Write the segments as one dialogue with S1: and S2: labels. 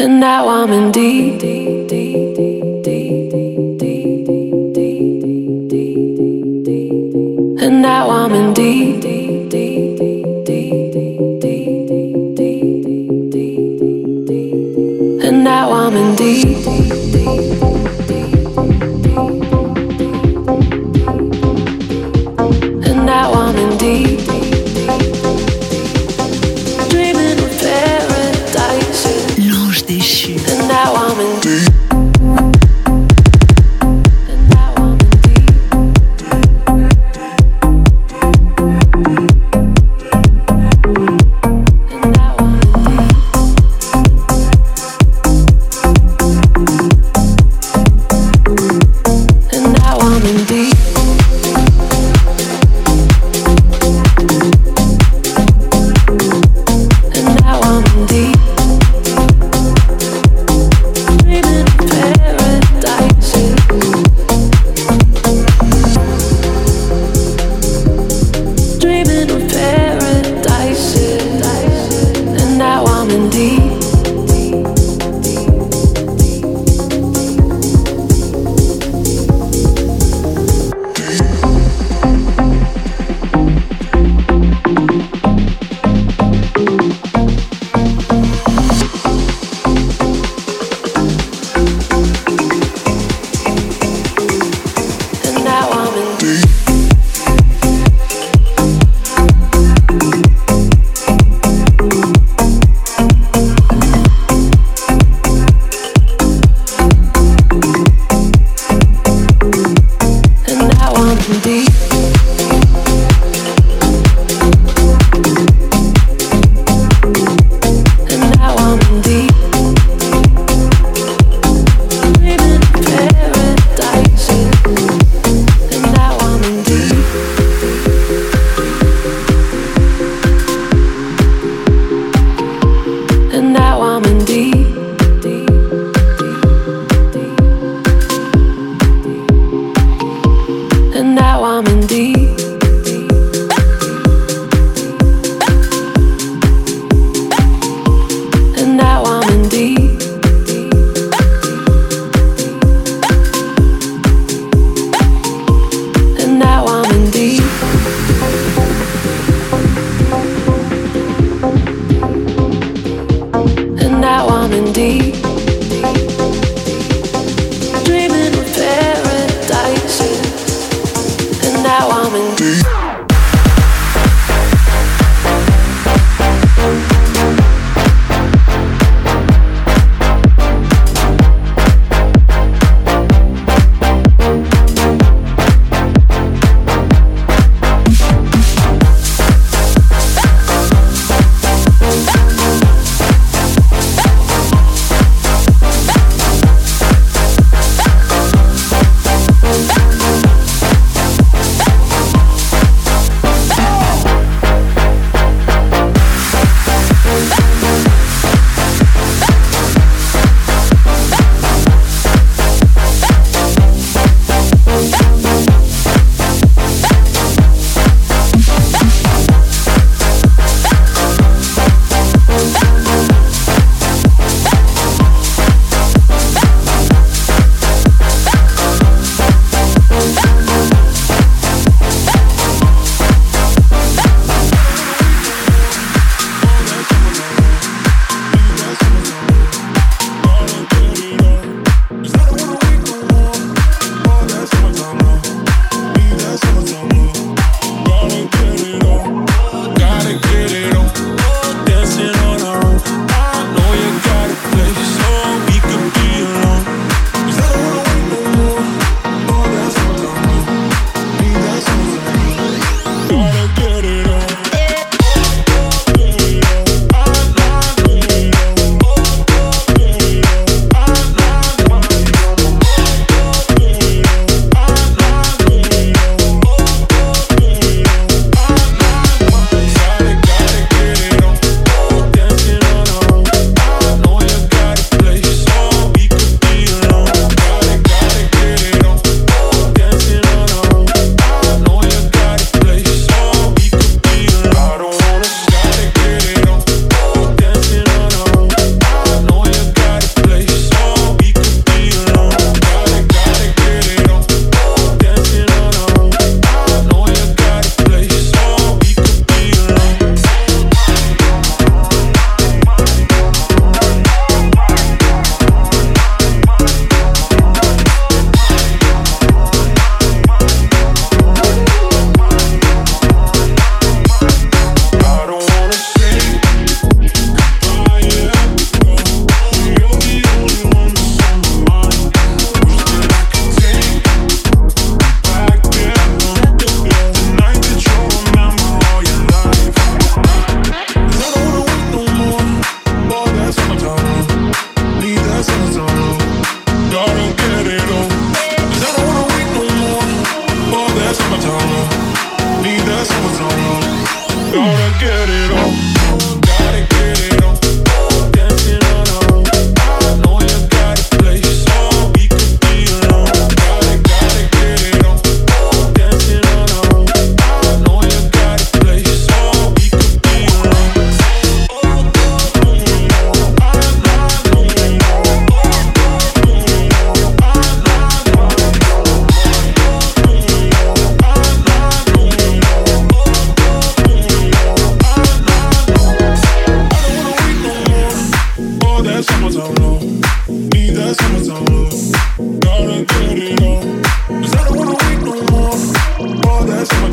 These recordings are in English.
S1: And now I'm in deep. And now I'm in deep. And now I'm in deep.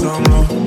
S2: no more.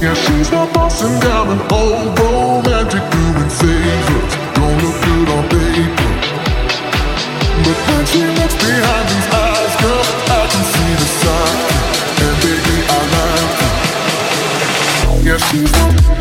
S2: Yeah, she's not bossing down an old romantic doing favors. Don't look good on paper. But when she looks behind these eyes, girl, I can see the sign. And baby, I like her. Yeah, she's not.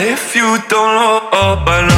S3: You don't
S4: oh,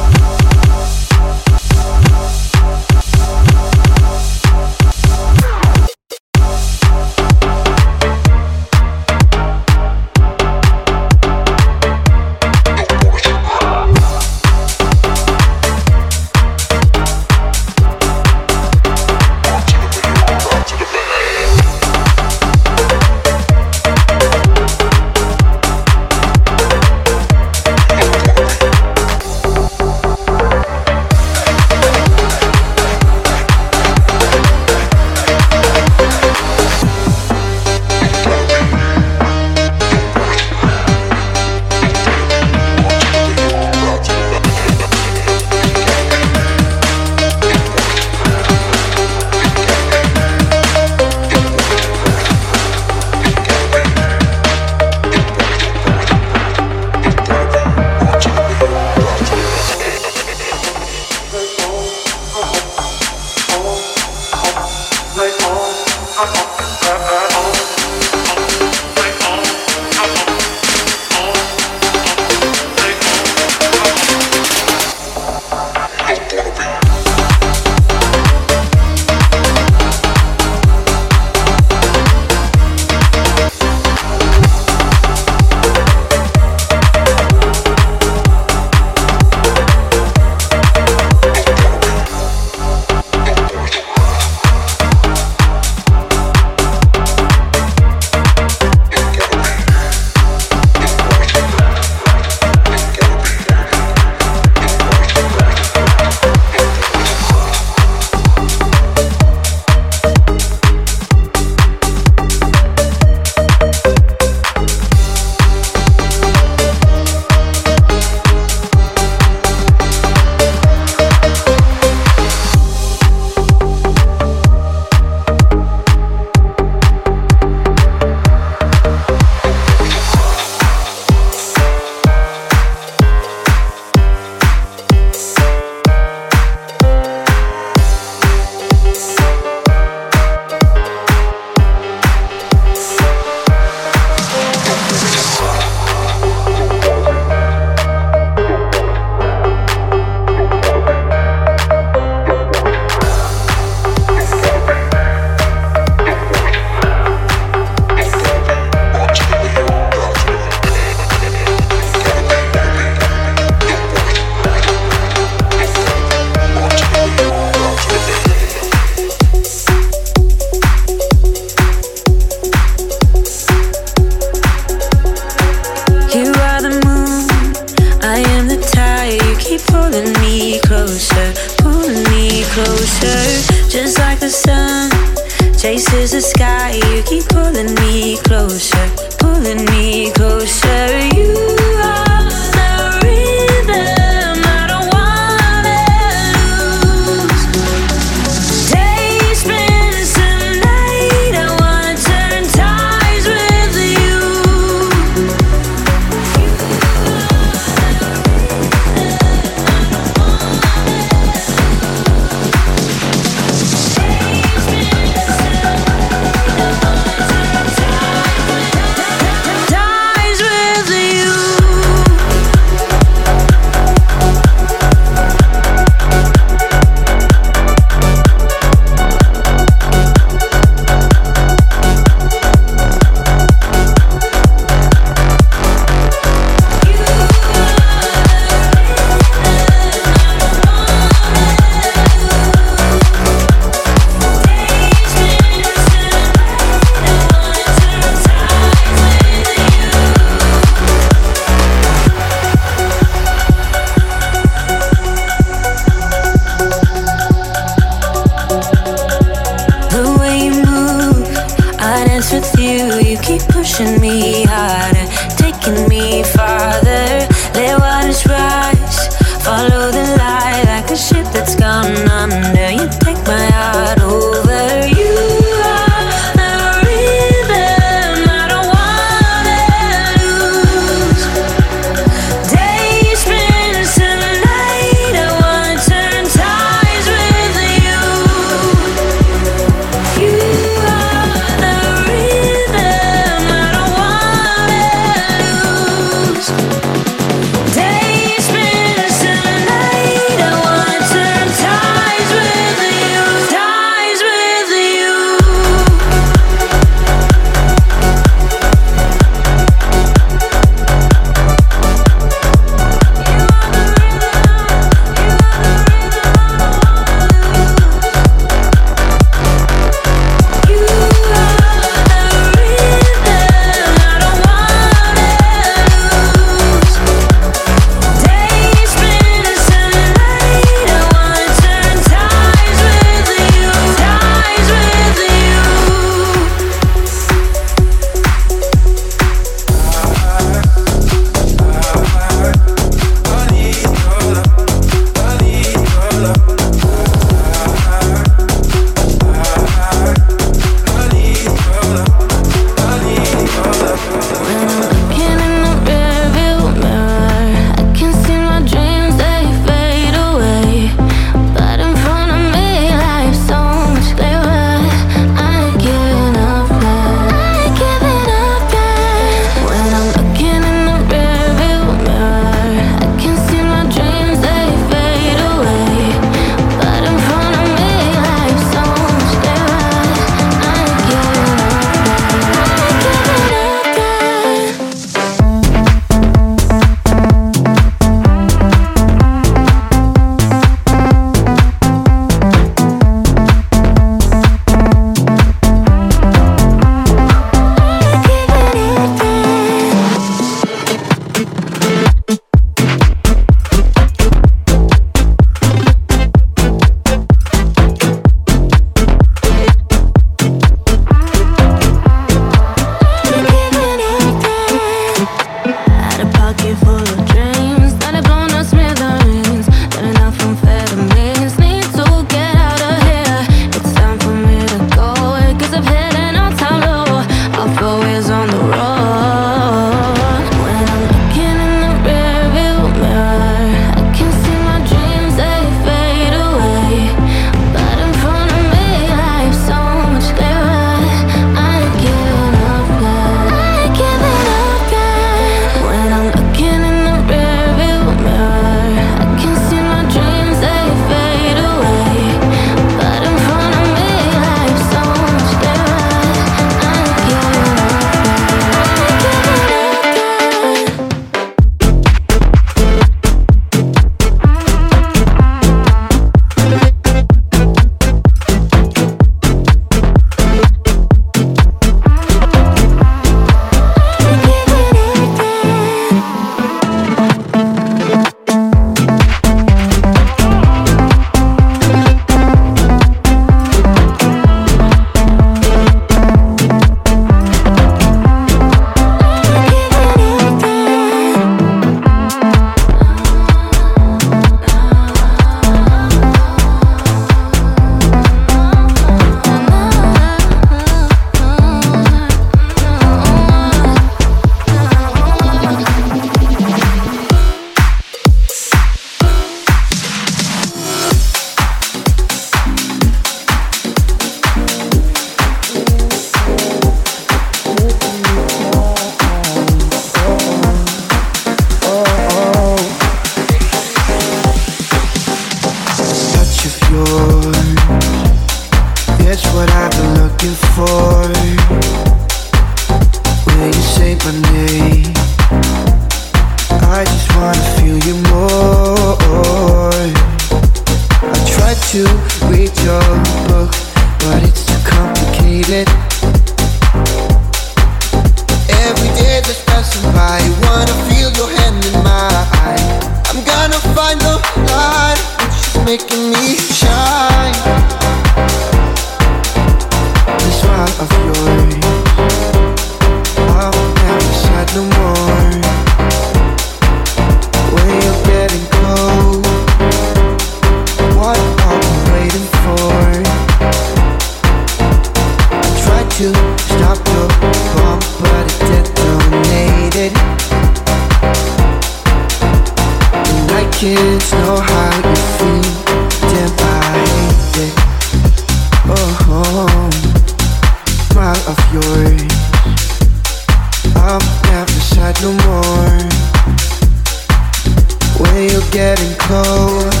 S4: cold.